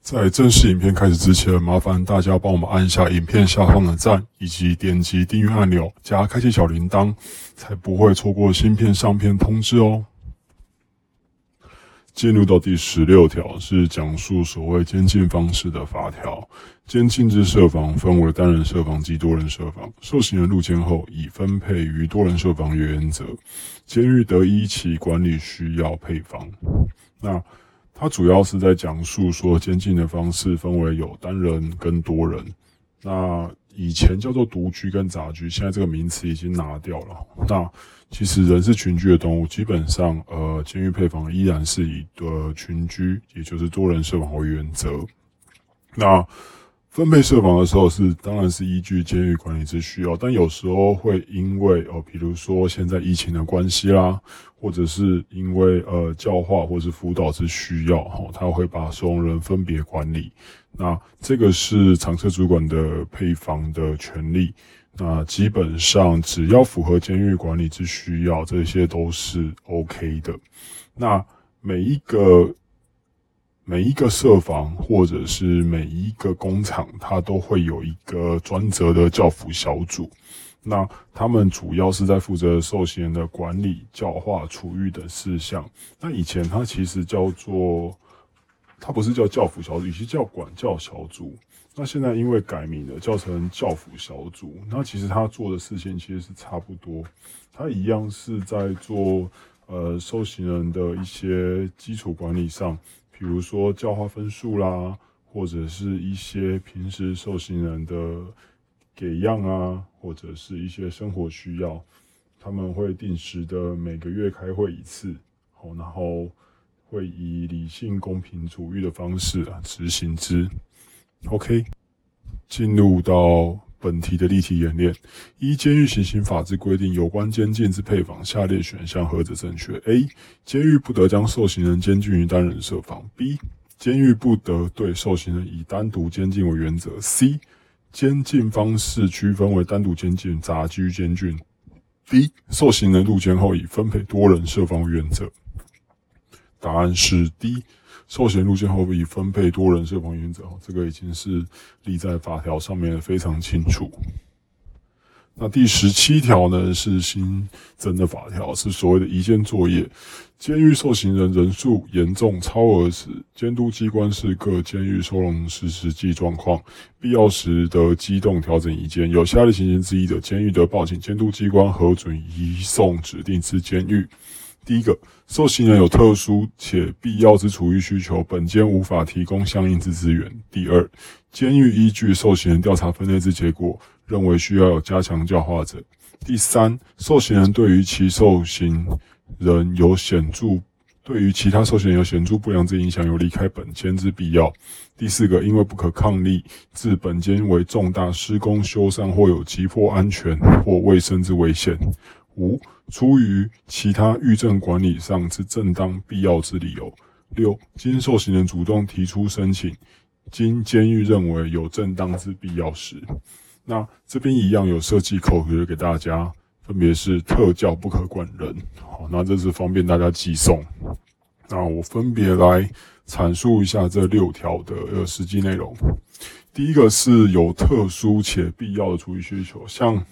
在正式影片开始之前，麻烦大家帮我们按一下影片下方的赞，以及点击订阅按钮，加开启小铃铛，才不会错过新片上片通知哦。进入到第十六条，是讲述所谓监禁方式的法条。监禁之设防分为单人设防及多人设防。受刑人入监后，以分配于多人设防原则，监狱得依其管理需要配方。那它主要是在讲述说监禁的方式分为有单人跟多人。那以前叫做独居跟杂居，现在这个名词已经拿掉了。那其实人是群居的动物，基本上呃，监狱配房依然是以呃群居，也就是多人设防为原则。那分配设防的时候是，当然是依据监狱管理之需要，但有时候会因为哦，比如说现在疫情的关系啦，或者是因为呃教化或是辅导之需要，哈，他会把收容人分别管理。那这个是常设主管的配房的权利。那基本上只要符合监狱管理之需要，这些都是 OK 的。那每一个。每一个设防或者是每一个工厂，它都会有一个专责的教辅小组。那他们主要是在负责受刑人的管理、教化、处遇等事项。那以前它其实叫做，它不是叫教辅小组，其叫管教小组。那现在因为改名了，叫成教辅小组。那其实他做的事情其实是差不多，他一样是在做呃受刑人的一些基础管理上。比如说教化分数啦，或者是一些平时受刑人的给样啊，或者是一些生活需要，他们会定时的每个月开会一次，好，然后会以理性、公平、主义的方式啊执行之。OK，进入到。本题的例题演练：一监狱行刑法之规定，有关监禁之配房，下列选项何者正确？A. 监狱不得将受刑人监禁于单人设防。B. 监狱不得对受刑人以单独监禁为原则。C. 监禁方式区分为单独监禁、杂居监禁。D. 受刑人入监后以分配多人设防为原则。答案是 D。受刑入监后以分配多人设防原则，这个已经是立在法条上面非常清楚。那第十七条呢是新增的法条，是所谓的移监作业。监狱受刑人人数严重超额时，监督机关是各监狱收容时实际状况，必要时得机动调整移监。有下列情形之一的，监狱得报请监督机关核准移送指定之监狱。第一个，受刑人有特殊且必要之处遇需求，本监无法提供相应之资源。第二，监狱依据受刑人调查分类之结果，认为需要有加强教化者。第三，受刑人对于其受刑人有显著，对于其他受刑人有显著不良之影响，有离开本监之必要。第四个，因为不可抗力，致本监为重大施工修缮或有急迫安全或卫生之危险。五、出于其他狱政管理上之正当必要之理由；六、经受刑人主动提出申请，经监狱认为有正当之必要时，那这边一样有设计口诀给大家，分别是特教不可管人。好，那这是方便大家寄送。那我分别来阐述一下这六条的呃实际内容。第一个是有特殊且必要的处理需求，像。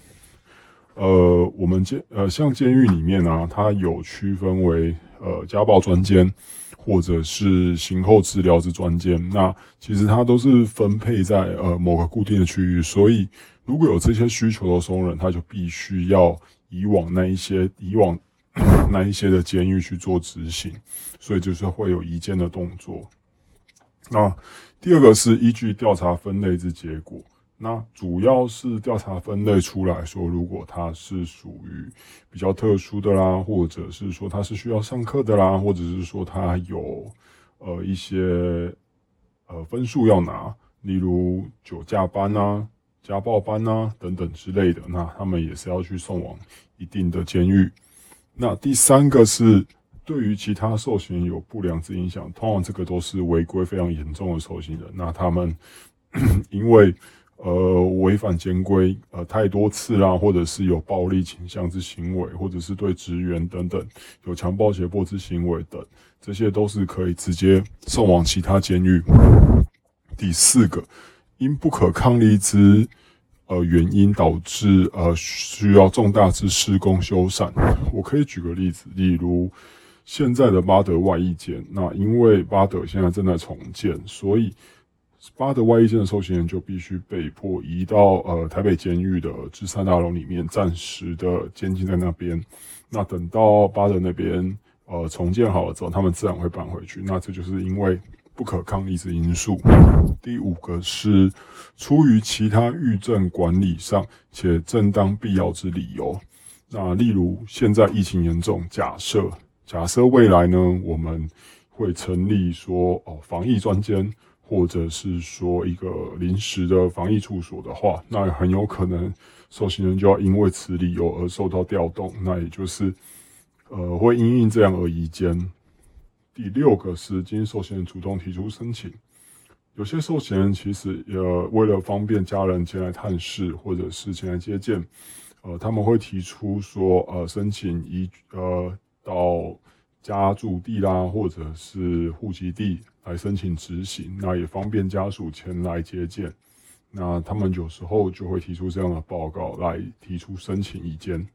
呃，我们监呃，像监狱里面啊，它有区分为呃家暴专监，或者是刑后治疗之专监。那其实它都是分配在呃某个固定的区域，所以如果有这些需求的收容人，他就必须要以往那一些以往 那一些的监狱去做执行，所以就是会有移监的动作。那第二个是依据调查分类之结果，那主要是调查分类出来说，如果他是属于比较特殊的啦，或者是说他是需要上课的啦，或者是说他有呃一些呃分数要拿，例如酒驾班啊、家暴班啊等等之类的，那他们也是要去送往一定的监狱。那第三个是。对于其他受刑人有不良之影响，通常这个都是违规非常严重的受刑人。那他们 因为呃违反监规呃太多次啦，或者是有暴力倾向之行为，或者是对职员等等有强暴胁迫之行为等，这些都是可以直接送往其他监狱。第四个，因不可抗力之呃原因导致呃需要重大之施工修缮，我可以举个例子，例如。现在的巴德外役间，那因为巴德现在正在重建，所以巴德外役监的受刑人就必须被迫移到呃台北监狱的芝山大楼里面，暂时的监禁在那边。那等到巴德那边呃重建好了之后，他们自然会搬回去。那这就是因为不可抗力之因素。第五个是出于其他狱政管理上且正当必要之理由。那例如现在疫情严重，假设。假设未来呢，我们会成立说哦防疫专监，或者是说一个临时的防疫处所的话，那很有可能受刑人就要因为此理由而受到调动，那也就是呃会因应这样而移监。第六个是经受刑人主动提出申请，有些受刑人其实呃为了方便家人前来探视或者是前来接见，呃他们会提出说呃申请移呃。到家住地啦，或者是户籍地来申请执行，那也方便家属前来接见。那他们有时候就会提出这样的报告来提出申请移监。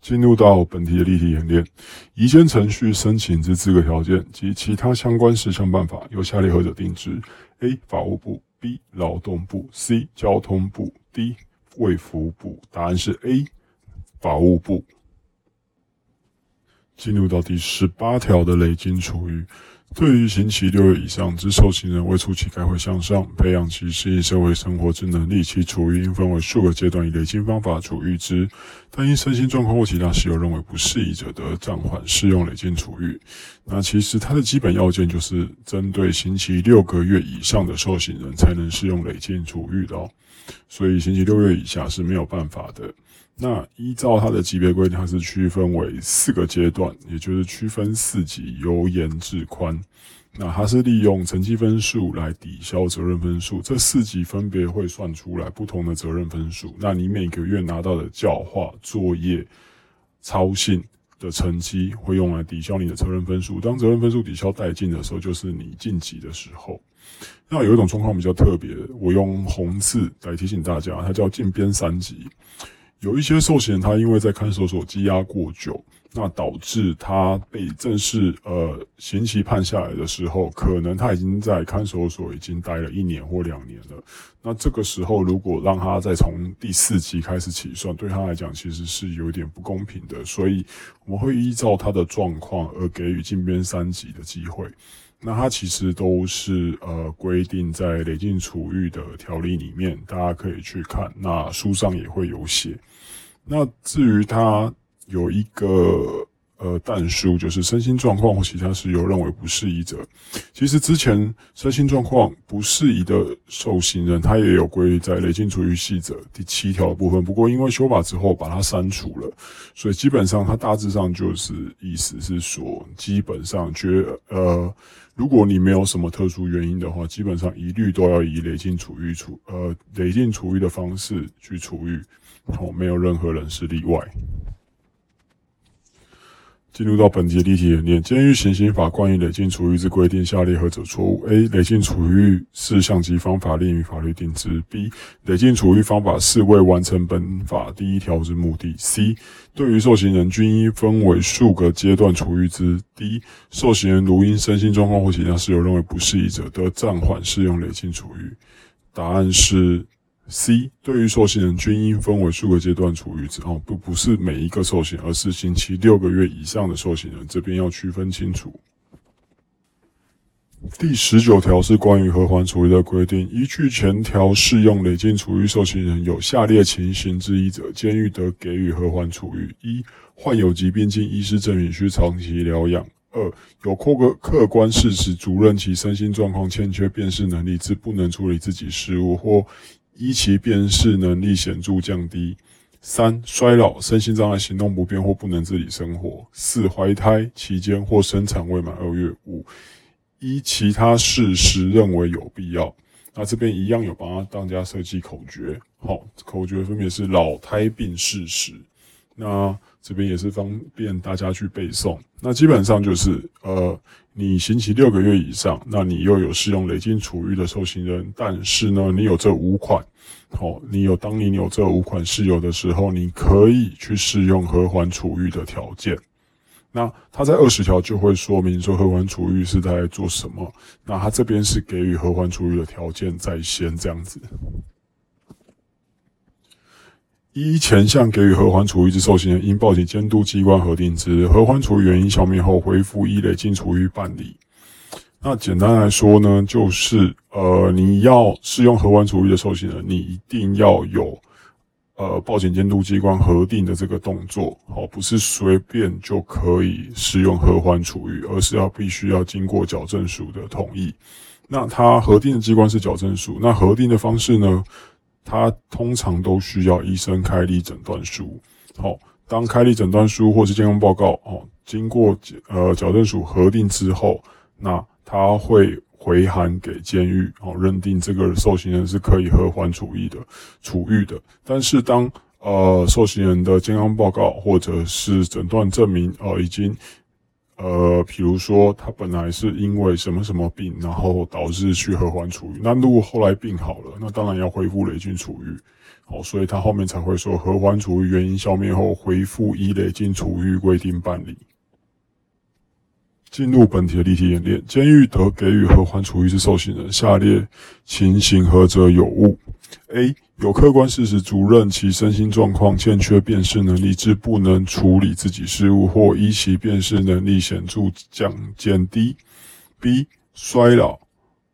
进入到本题的例题演练，移监程序申请之资格条件及其他相关事项办法由下列何者定之？A. 法务部 B. 劳动部 C. 交通部 D. 卫福部。答案是 A. 法务部。进入到第十八条的累进处遇，对于刑期六月以上之受刑人，为促其改会向上，培养其适应社会生活之能力，其处遇应分为数个阶段，以累进方法处遇之。但因身心状况或其他事由认为不适宜者，得暂缓适用累进处遇。那其实它的基本要件就是针对刑期六个月以上的受刑人才能适用累进处遇的，所以刑期六月以下是没有办法的。那依照它的级别规定，它是区分为四个阶段，也就是区分四级，由严至宽。那它是利用成绩分数来抵消责任分数，这四级分别会算出来不同的责任分数。那你每个月拿到的教化作业、操信的成绩，会用来抵消你的责任分数。当责任分数抵消殆尽的时候，就是你晋级的时候。那有一种状况比较特别，我用红字来提醒大家，它叫进编三级。有一些受刑，他因为在看守所羁押过久，那导致他被正式呃刑期判下来的时候，可能他已经在看守所已经待了一年或两年了。那这个时候，如果让他再从第四级开始起算，对他来讲其实是有点不公平的。所以我们会依照他的状况而给予进编三级的机会。那它其实都是呃规定在累进处遇的条例里面，大家可以去看。那书上也会有写。那至于它有一个呃但书，就是身心状况或其他事由认为不适宜者，其实之前身心状况不适宜的受刑人，他也有归在累进处遇细则第七条的部分。不过因为修法之后把它删除了，所以基本上它大致上就是意思是说，基本上觉呃，如果你没有什么特殊原因的话，基本上一律都要以累进处遇处呃累进处遇的方式去处遇。哦，没有任何人是例外。进入到本节例题演练，监狱行刑法关于累进处遇之规定，下列何者错误？A. 累进处遇事项及方法另于法律定之。B. 累进处遇方法是为完成本法第一条之目的。C. 对于受刑人均应分为数个阶段处遇之。D. 受刑人如因身心状况或其他事由认为不适宜者，得暂缓适用累进处遇。答案是。C 对于受刑人均应分为数个阶段处遇之哦，不不是每一个受刑，而是刑期六个月以上的受刑人，这边要区分清楚。第十九条是关于和缓处遇的规定，依据前条适用累进处遇受刑人有下列情形之一者，监狱得给予和缓处遇：一、患有疾病经医师证明需长期疗养；二、有客观客观事实足认其身心状况欠缺辨识能力，致不能处理自己事务，或一其辨识能力显著降低；三、衰老、身心障碍、行动不便或不能自理生活；四、怀胎期间或生产未满二月；五。依其他事实认为有必要，那这边一样有帮大家设计口诀，好，口诀分别是老胎病事实，那这边也是方便大家去背诵。那基本上就是，呃，你刑期六个月以上，那你又有适用累进处遇的受刑人，但是呢，你有这五款，好，你有当你有这五款事由的时候，你可以去适用和缓处遇的条件。那他在二十条就会说明说和缓处遇是在做什么。那他这边是给予和缓处遇的条件在先这样子。依前项给予合欢处遇之受刑人，应报请监督机关核定之。合欢处遇原因消灭后，恢复依累进处遇办理。那简单来说呢，就是呃，你要适用合欢处遇的受刑人，你一定要有。呃，报警监督机关核定的这个动作，好，不是随便就可以使用合欢处遇，而是要必须要经过矫正署的同意。那它核定的机关是矫正署，那核定的方式呢？它通常都需要医生开立诊断书。好，当开立诊断书或是健康报告，哦，经过呃矫正署核定之后，那他会。回函给监狱，哦，认定这个受刑人是可以和缓处遇的，处遇的。但是当呃受刑人的健康报告或者是诊断证明，呃，已经呃，比如说他本来是因为什么什么病，然后导致去合欢处遇，那如果后来病好了，那当然要恢复累进处遇，好，所以他后面才会说合欢处遇原因消灭后，恢复以累进处遇规定办理。进入本题的例题演练，监狱得给予合欢处遇之受刑人，下列情形何者有误？A. 有客观事实足认其身心状况欠缺辨识能力，致不能处理自己事务，或依其辨识能力显著降减低。B. 衰老、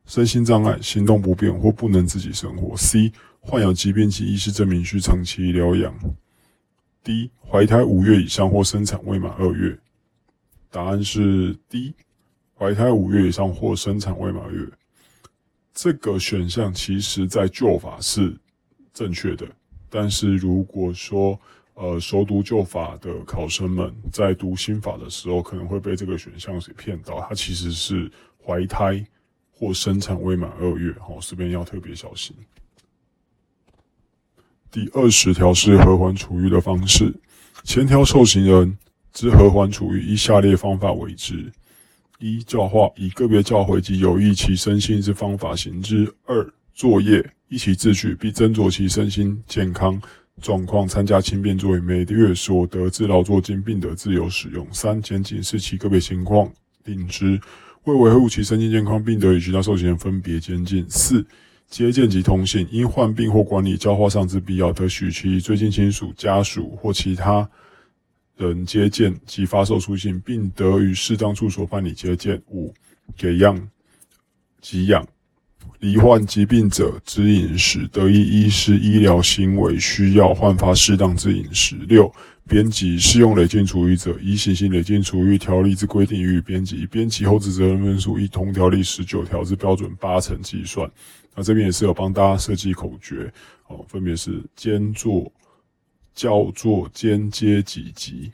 身心障碍、行动不便或不能自己生活。C. 患有疾病及医师证明需长期疗养。D. 怀胎五月以上或生产未满二月。答案是 D，怀胎五月以上或生产未满月。这个选项其实在旧法是正确的，但是如果说呃熟读旧法的考生们在读新法的时候，可能会被这个选项给骗到，它其实是怀胎或生产未满二月，好，这边要特别小心。第二十条是和缓处遇的方式，前条受刑人。之和缓处遇，以下列方法为之：一、教化，以个别教诲及有益其身心之方法行之；二、作业，依其秩序，必斟酌其身心健康状况，参加轻便作业，每月所得之劳作金，并得自由使用；三、检警视其个别情况，定之，为维护其身心健康，并得与其他受刑人分别监禁；四、接见及通信，因患病或管理教化上之必要，得许其最近亲属、家属或其他。人接见及发售书信，并得于适当处所办理接见。五、给养、给养罹患疾病者之饮食，得依医师医疗行为需要焕发适当之饮食。六、编辑适用累进处遇者，依行刑累进处遇条例之规定予以编辑。编辑后之责任分数，依同条例十九条之标准八成计算。那这边也是有帮大家设计口诀，哦，分别是兼做。叫做间接几级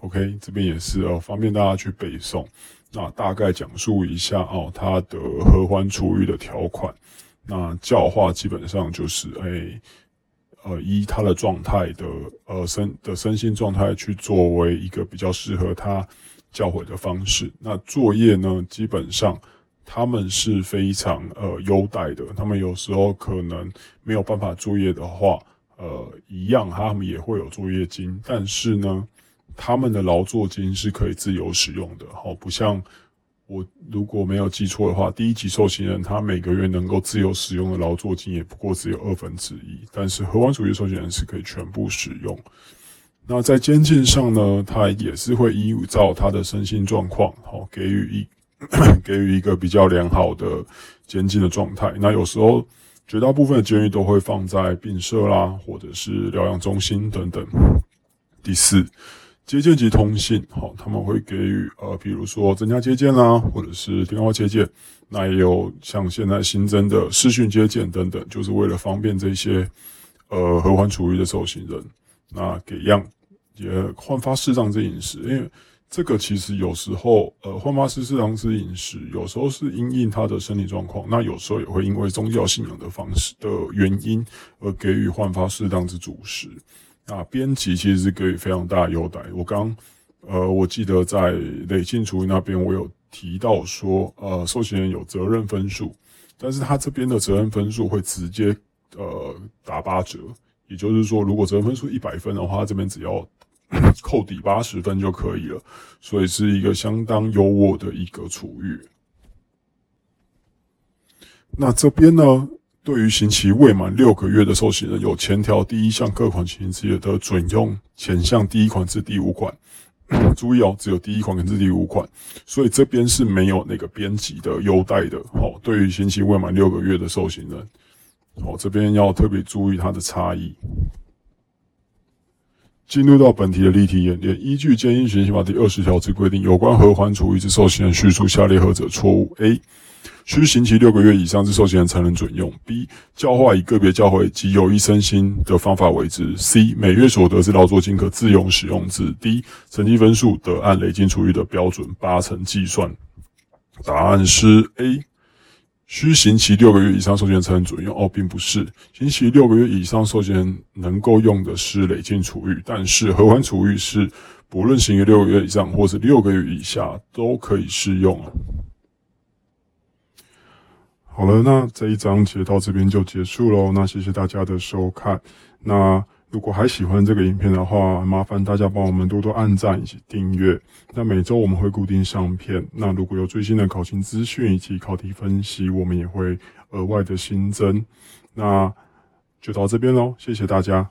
，OK，这边也是哦，方便大家去背诵。那大概讲述一下哦，它的合欢处遇的条款。那教化基本上就是，哎，呃，依他的状态的呃身的身心状态去作为一个比较适合他教诲的方式。那作业呢，基本上他们是非常呃优待的，他们有时候可能没有办法作业的话。呃，一样，他们也会有作业金，但是呢，他们的劳作金是可以自由使用的，好，不像我如果没有记错的话，第一级受刑人他每个月能够自由使用的劳作金也不过只有二分之一，但是合完主义受刑人是可以全部使用。那在监禁上呢，他也是会依照他的身心状况，好给予一 给予一个比较良好的监禁的状态。那有时候绝大部分的监狱都会放在病舍啦，或者是疗养中心等等。第四，接见及通信，好，他们会给予呃，比如说增加接见啦，或者是电话接见。那也有像现在新增的视讯接见等等，就是为了方便这些呃合缓处遇的受刑人，那给样也焕发适当之饮食，因为这个其实有时候呃焕发适当之饮食，有时候是因应他的身体状况，那有时候也会因为宗教信仰的方式的原因而给予焕发适当之主食。那编辑其实是给予非常大的优待。我刚呃我记得在累进处遇那边，我有。提到说，呃，受刑人有责任分数，但是他这边的责任分数会直接呃打八折，也就是说，如果责任分数一百分的话，这边只要 扣抵八十分就可以了，所以是一个相当优渥的一个处遇。那这边呢，对于刑期未满六个月的受刑人，有前条第一项各款情节的准用前项第一款至第五款。注意哦，只有第一款跟第五款，所以这边是没有那个编辑的优待的。好，对于刑期未满六个月的受刑人，好，这边要特别注意它的差异。进入到本题的例题演练，依据《监狱刑刑法》第二十条之规定，有关合缓处遇之受刑人叙述下列何者错误？A 需刑期六个月以上之受刑人才能准用。B. 教化以个别教诲及有益身心的方法为之。C. 每月所得之劳作金可自用使用之。D. 成绩分数得按累进处遇的标准八成计算。答案是 A。需刑期六个月以上受刑人才能准用。哦，并不是，刑期六个月以上受刑人能够用的是累进处遇，但是合欢处遇是不论刑期六个月以上或是六个月以下都可以适用好了，那这一章节到这边就结束喽。那谢谢大家的收看。那如果还喜欢这个影片的话，麻烦大家帮我们多多按赞以及订阅。那每周我们会固定上片。那如果有最新的考勤资讯以及考题分析，我们也会额外的新增。那就到这边喽，谢谢大家。